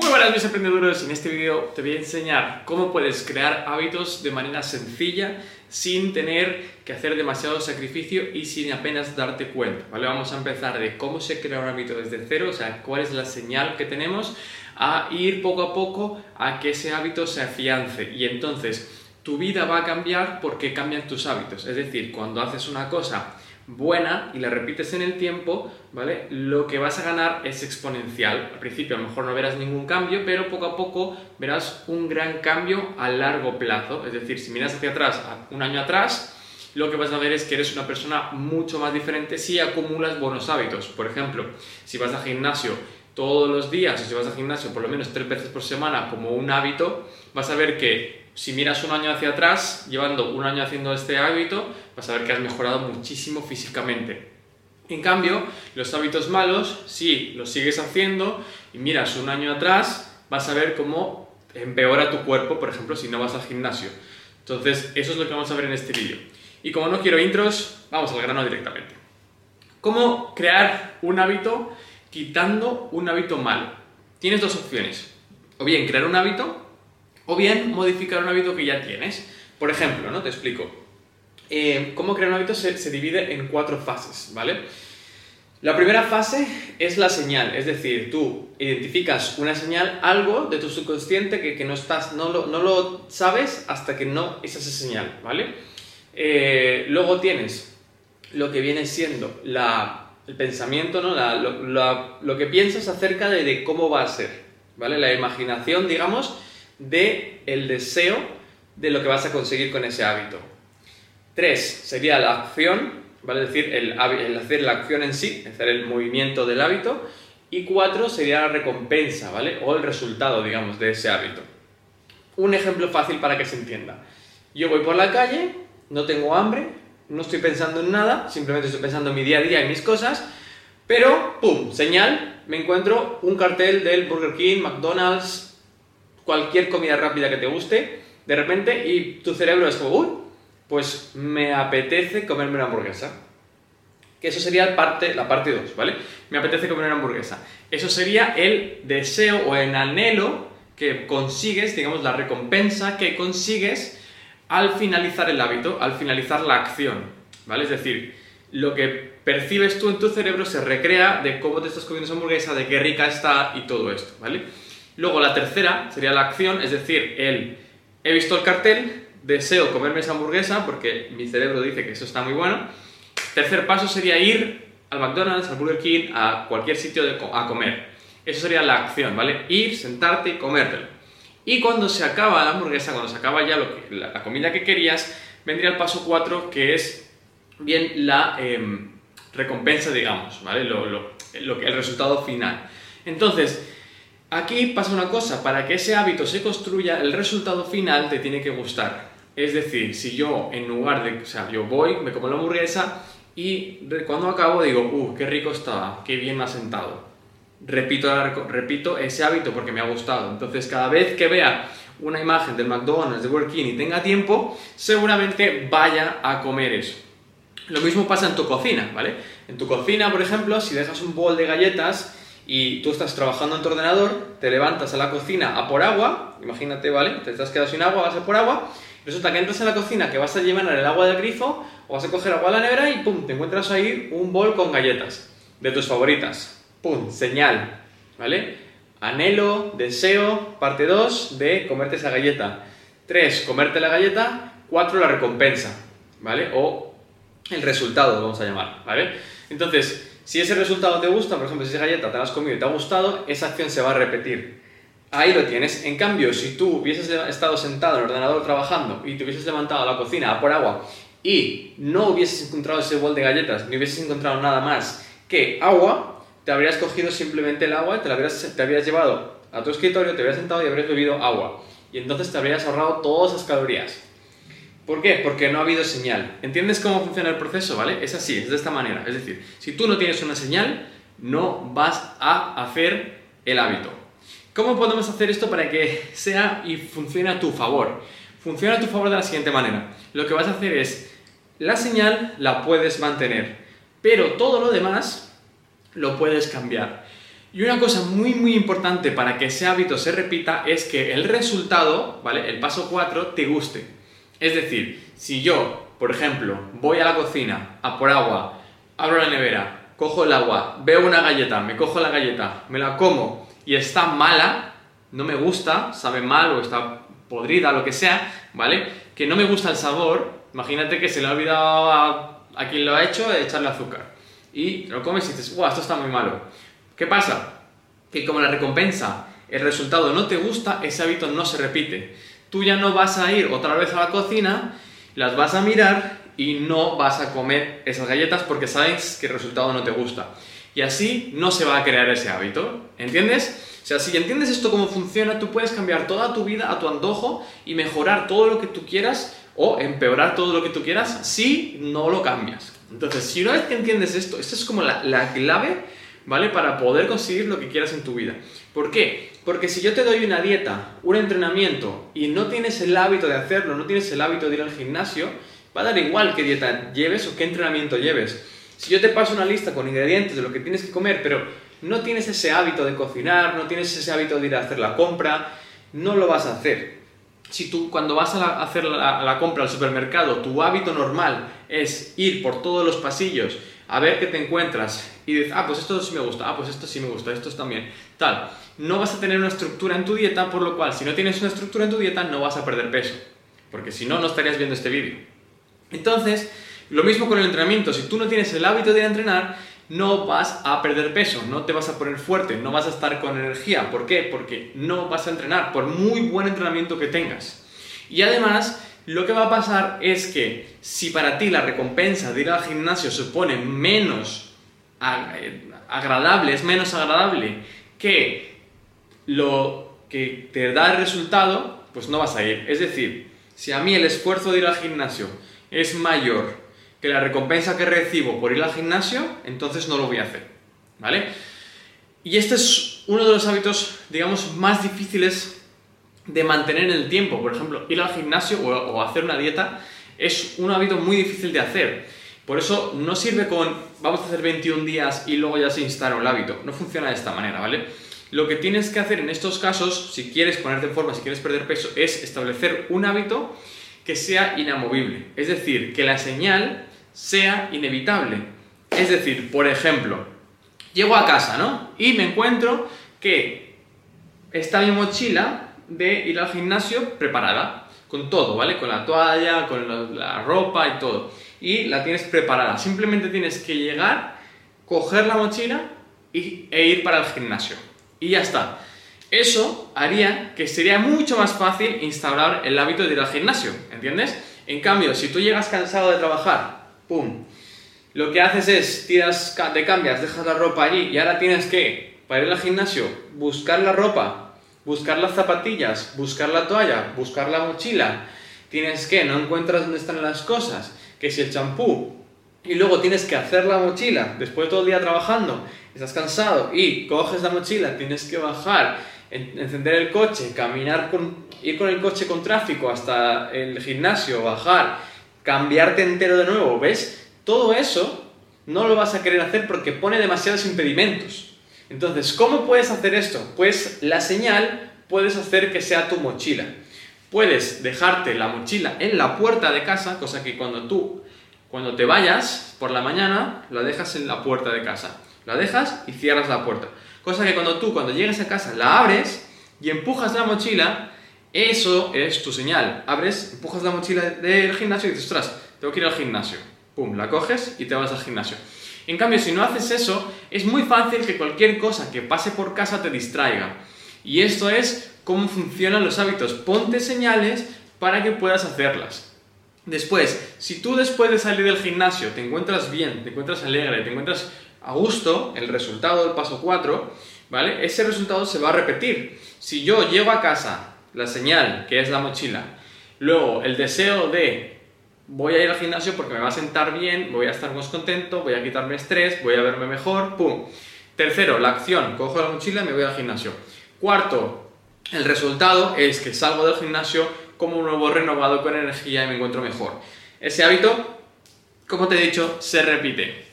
Muy buenas mis emprendedores, en este vídeo te voy a enseñar cómo puedes crear hábitos de manera sencilla sin tener que hacer demasiado sacrificio y sin apenas darte cuenta, ¿vale? Vamos a empezar de cómo se crea un hábito desde cero, o sea, cuál es la señal que tenemos, a ir poco a poco a que ese hábito se afiance y entonces tu vida va a cambiar porque cambian tus hábitos, es decir, cuando haces una cosa buena y la repites en el tiempo, ¿vale? Lo que vas a ganar es exponencial. Al principio a lo mejor no verás ningún cambio, pero poco a poco verás un gran cambio a largo plazo. Es decir, si miras hacia atrás, un año atrás, lo que vas a ver es que eres una persona mucho más diferente si acumulas buenos hábitos. Por ejemplo, si vas al gimnasio todos los días, o si vas al gimnasio por lo menos tres veces por semana como un hábito, vas a ver que si miras un año hacia atrás, llevando un año haciendo este hábito, vas a ver que has mejorado muchísimo físicamente. En cambio, los hábitos malos, si los sigues haciendo y miras un año atrás, vas a ver cómo empeora tu cuerpo, por ejemplo, si no vas al gimnasio. Entonces, eso es lo que vamos a ver en este vídeo. Y como no quiero intros, vamos al grano directamente. ¿Cómo crear un hábito quitando un hábito malo? Tienes dos opciones. O bien crear un hábito o bien modificar un hábito que ya tienes. Por ejemplo, ¿no? Te explico. Eh, cómo crear un hábito se, divide en cuatro fases, ¿vale? La primera fase es la señal, es decir, tú identificas una señal, algo de tu subconsciente que, no, estás, no, lo, no lo sabes hasta que no es esa señal, ¿vale? Eh, luego tienes lo que viene siendo la, el pensamiento, ¿no? lo, que piensas acerca de, de, cómo va a ser, ¿vale? La imaginación, digamos, de el deseo de lo que vas a conseguir con ese hábito. Tres, sería la acción, ¿vale? Es decir, el, hacer la acción en sí, hacer el movimiento del hábito. Y cuatro sería la recompensa, ¿vale? O el resultado, digamos, de ese hábito. Un ejemplo fácil para que se entienda. Yo voy por la calle, no tengo hambre, no estoy pensando en nada, simplemente estoy pensando en mi día a día y mis cosas, pero, ¡pum!, señal, me encuentro un cartel del Burger King, McDonald's, cualquier comida rápida que te guste, de repente, y tu cerebro es como, uy, pues me apetece comerme una hamburguesa. Que eso sería parte, la parte 2, ¿vale? Me apetece comer una hamburguesa. Eso sería el deseo o el anhelo que consigues, digamos, la recompensa que consigues al finalizar el hábito, al finalizar la acción, ¿vale? Es decir, lo que percibes tú en tu cerebro se recrea de cómo te estás comiendo esa hamburguesa, de qué rica está y todo esto, ¿vale? Luego la tercera sería la acción, es decir, el he visto el cartel, deseo comerme esa hamburguesa porque mi cerebro dice que eso está muy bueno. Tercer paso sería ir al McDonald's, al Burger King, a cualquier sitio a comer. Eso sería la acción, ¿vale? Ir, sentarte y comértelo. Y cuando se acaba la hamburguesa, cuando se acaba ya la, comida que querías, vendría el paso 4, que es bien la em, recompensa, digamos, ¿vale? Lo, lo, el resultado final. Entonces, Aquí pasa una cosa, para que ese hábito se construya, el resultado final te tiene que gustar. Es decir, si yo en lugar de, o sea, yo voy, me como la hamburguesa y cuando acabo digo, uh, qué rico estaba, qué bien me ha sentado. Repito, repito ese hábito porque me ha gustado. Entonces, cada vez que vea una imagen del McDonald's, de Burger King y tenga tiempo, seguramente vaya a comer eso. Lo mismo pasa en tu cocina, ¿vale? En tu cocina, por ejemplo, si dejas un bol de galletas, y tú estás trabajando en tu ordenador, te levantas a la cocina a por agua, imagínate, ¿vale? Te estás quedado sin agua, vas a por agua, resulta que entras en la cocina que vas a llevar el agua del grifo o vas a coger agua de la nevera y pum, te encuentras ahí un bol con galletas de tus favoritas. Pum, señal, ¿vale? Anhelo, deseo, parte 2 de comerte esa galleta. 3, comerte la galleta. 4, la recompensa, ¿vale? O el resultado, vamos a llamar, ¿vale? Entonces, si ese resultado te gusta, por ejemplo, si esa galleta te la has comido y te ha gustado, esa acción se va a repetir. Ahí lo tienes. En cambio, si tú hubieses estado sentado en el ordenador trabajando y te hubieses levantado a la cocina a por agua y no hubieses encontrado ese bol de galletas, ni hubieses encontrado nada más que agua, te habrías cogido simplemente el agua, te, la te habrías llevado a tu escritorio, te habrías sentado y habrías bebido agua. Y entonces te habrías ahorrado todas esas calorías. ¿Por qué? Porque no ha habido señal. ¿Entiendes cómo funciona el proceso? ¿Vale? Es así, es de esta manera. Es decir, si tú no tienes una señal, no vas a hacer el hábito. ¿Cómo podemos hacer esto para que sea y funcione a tu favor? Funciona a tu favor de la siguiente manera. Lo que vas a hacer es, la señal la puedes mantener, pero todo lo demás lo puedes cambiar. Y una cosa muy muy importante para que ese hábito se repita es que el resultado, ¿vale? El paso 4 te guste. Es decir, si yo, por ejemplo, voy a la cocina a por agua, abro la nevera, cojo el agua, veo una galleta, me cojo la galleta, me la como y está mala, no me gusta, sabe mal o está podrida, lo que sea, ¿vale? Que no me gusta el sabor, imagínate que se le ha olvidado a, a quien lo ha hecho echarle azúcar. Y lo comes y dices, ¡guau, esto está muy malo! ¿Qué pasa? Que como la recompensa, el resultado no te gusta, ese hábito no se repite. Tú ya no vas a ir otra vez a la cocina, las vas a mirar y no vas a comer esas galletas porque sabes que el resultado no te gusta. Y así no se va a crear ese hábito. ¿Entiendes? O sea, si entiendes esto cómo funciona, tú puedes cambiar toda tu vida a tu antojo y mejorar todo lo que tú quieras o empeorar todo lo que tú quieras si no lo cambias. Entonces, si una vez que entiendes esto, esto es como la, la clave ¿vale? Para poder conseguir lo que quieras en tu vida. ¿Por qué? Porque si yo te doy una dieta, un entrenamiento y no tienes el hábito de hacerlo, no tienes el hábito de ir al gimnasio, va a dar igual qué dieta lleves o qué entrenamiento lleves. Si yo te paso una lista con ingredientes de lo que tienes que comer, pero no tienes ese hábito de cocinar, no tienes ese hábito de ir a hacer la compra, no lo vas a hacer. Si tú cuando vas a, hacer la, la compra al supermercado, tu hábito normal es ir por todos los pasillos a ver qué te encuentras y dices, ah, pues esto sí me gusta, ah, pues esto sí me gusta, esto también, tal. No vas a tener una estructura en tu dieta, por lo cual, si no tienes una estructura en tu dieta, no vas a perder peso, porque si no, no estarías viendo este vídeo. Entonces, lo mismo con el entrenamiento, si tú no tienes el hábito de entrenar, no vas a perder peso, no te vas a poner fuerte, no vas a estar con energía. ¿Por qué? Porque no vas a entrenar, por muy buen entrenamiento que tengas. Y además, lo que va a pasar es que si para ti la recompensa de ir al gimnasio supone menos eh, agradable, es menos agradable que lo que te da el resultado, pues no vas a ir. Es decir, si a mí el esfuerzo de ir al gimnasio es mayor que la recompensa que recibo por ir al gimnasio, entonces no lo voy a hacer. ¿Vale? Y este es uno de los hábitos, digamos, más difíciles de mantener en el tiempo. Por ejemplo, ir al gimnasio o, hacer una dieta es un hábito muy difícil de hacer. Por eso no sirve con vamos a hacer 21 días y luego ya se instala el hábito. No funciona de esta manera, ¿vale? Lo que tienes que hacer en estos casos, si quieres ponerte en forma, si quieres perder peso, es establecer un hábito que sea inamovible. Es decir, que la señal sea inevitable. Es decir, por ejemplo, llego a casa, ¿no? Y me encuentro que está mi mochila de ir al gimnasio preparada, con todo, ¿vale? Con la toalla, con la, ropa y todo. Y la tienes preparada. Simplemente tienes que llegar, coger la mochila y, e ir para el gimnasio. Y ya está. Eso haría que sería mucho más fácil instaurar el hábito de ir al gimnasio, ¿entiendes? En cambio, si tú llegas cansado de trabajar, ¡pum! Lo que haces es, tiras, te cambias, dejas la ropa allí y ahora tienes que, para ir al gimnasio, buscar la ropa buscar las zapatillas, buscar la toalla, buscar la mochila. Tienes que, no encuentras dónde están las cosas, que si el champú, y luego tienes que hacer la mochila, después de todo el día trabajando, estás cansado y coges la mochila, tienes que bajar, encender el coche, caminar con, ir con el coche con tráfico hasta el gimnasio, bajar, cambiarte entero de nuevo, ¿ves? Todo eso no lo vas a querer hacer porque pone demasiados impedimentos. Entonces, ¿cómo puedes hacer esto? Pues la señal puedes hacer que sea tu mochila. Puedes dejarte la mochila en la puerta de casa, cosa que cuando tú, cuando te vayas por la mañana, la dejas en la puerta de casa. La dejas y cierras la puerta. Cosa que cuando tú, cuando llegues a casa, la abres y empujas la mochila, eso es tu señal. Abres, empujas la mochila del gimnasio y dices, ostras, tengo que ir al gimnasio. Pum, la coges y te vas al gimnasio. En cambio, si no haces eso, es muy fácil que cualquier cosa que pase por casa te distraiga. Y esto es cómo funcionan los hábitos. Ponte señales para que puedas hacerlas. Después, si tú después de salir del gimnasio te encuentras bien, te encuentras alegre, te encuentras a gusto, el resultado del paso 4, ¿vale? Ese resultado se va a repetir. Si yo llego a casa, la señal, que es la mochila, luego el deseo de voy a ir al gimnasio porque me va a sentar bien, voy a estar más contento, voy a quitarme estrés, voy a verme mejor, ¡pum! Tercero, la acción, cojo la mochila y me voy al gimnasio. Cuarto, el resultado es que salgo del gimnasio como nuevo renovado con energía y me encuentro mejor. Ese hábito, como te he dicho, se repite.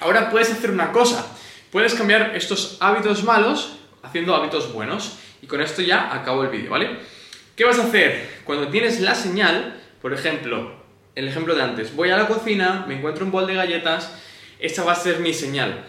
Ahora puedes hacer una cosa. puedes cambiar estos hábitos malos haciendo hábitos buenos. Y con esto ya acabo el vídeo, ¿vale? ¿Qué vas a hacer? Cuando tienes la señal, por ejemplo, el ejemplo de antes, voy a la cocina, me encuentro un bol de galletas, esta va a ser mi señal.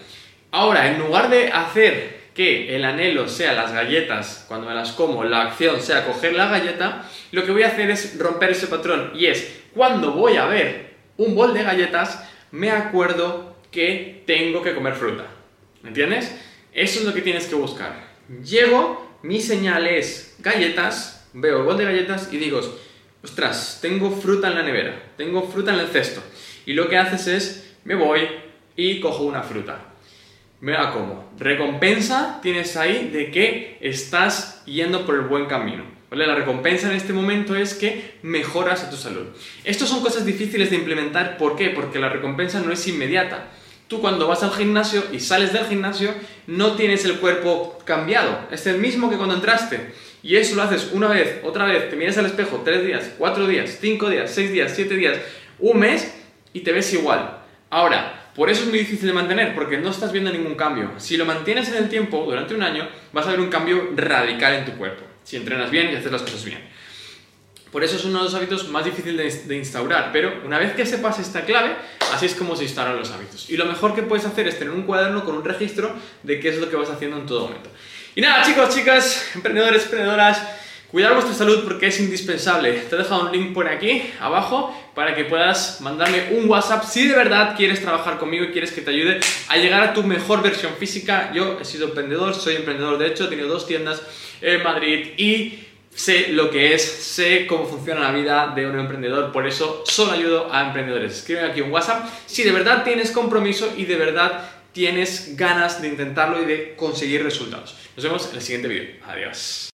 Ahora, en lugar de hacer que el anhelo sea las galletas, cuando me las como, la acción sea coger la galleta, lo que voy a hacer es romper ese patrón y es, cuando voy a ver un bol de galletas, me acuerdo que tengo que comer fruta. ¿Me entiendes? Eso es lo que tienes que buscar. Llego, mi señal es galletas, veo el bol de galletas y digo, ostras, tengo fruta en la nevera, tengo fruta en el cesto. Y lo que haces es, me voy y cojo una fruta. Me la como. Recompensa tienes ahí de que estás yendo por el buen camino. ¿Vale? La recompensa en este momento es que mejoras a tu salud. Estas son cosas difíciles de implementar. ¿Por qué? Porque la recompensa no es inmediata. Tú cuando vas al gimnasio y sales del gimnasio no tienes el cuerpo cambiado. Es el mismo que cuando entraste. Y eso lo haces una vez, otra vez, te miras al espejo tres días, cuatro días, cinco días, seis días, siete días, un mes y te ves igual. Ahora, por eso es muy difícil de mantener, porque no estás viendo ningún cambio. Si lo mantienes en el tiempo, durante un año, vas a ver un cambio radical en tu cuerpo. Si entrenas bien y haces las cosas bien. Por eso es uno de los hábitos más difíciles de, instaurar, pero una vez que sepas esta clave, así es como se instauran los hábitos. Y lo mejor que puedes hacer es tener un cuaderno con un registro de qué es lo que vas haciendo en todo momento. Y nada, chicos, chicas, emprendedores, emprendedoras, cuidar vuestra salud porque es indispensable. Te he dejado un link por aquí abajo para que puedas mandarme un WhatsApp si de verdad quieres trabajar conmigo y quieres que te ayude a llegar a tu mejor versión física. Yo he sido emprendedor, soy emprendedor de hecho, he tenido dos tiendas en Madrid y sé lo que es, sé cómo funciona la vida de un emprendedor, por eso solo ayudo a emprendedores. Escribe aquí un WhatsApp si de verdad tienes compromiso y de verdad tienes ganas de intentarlo y de conseguir resultados. Nos vemos en el siguiente vídeo. Adiós.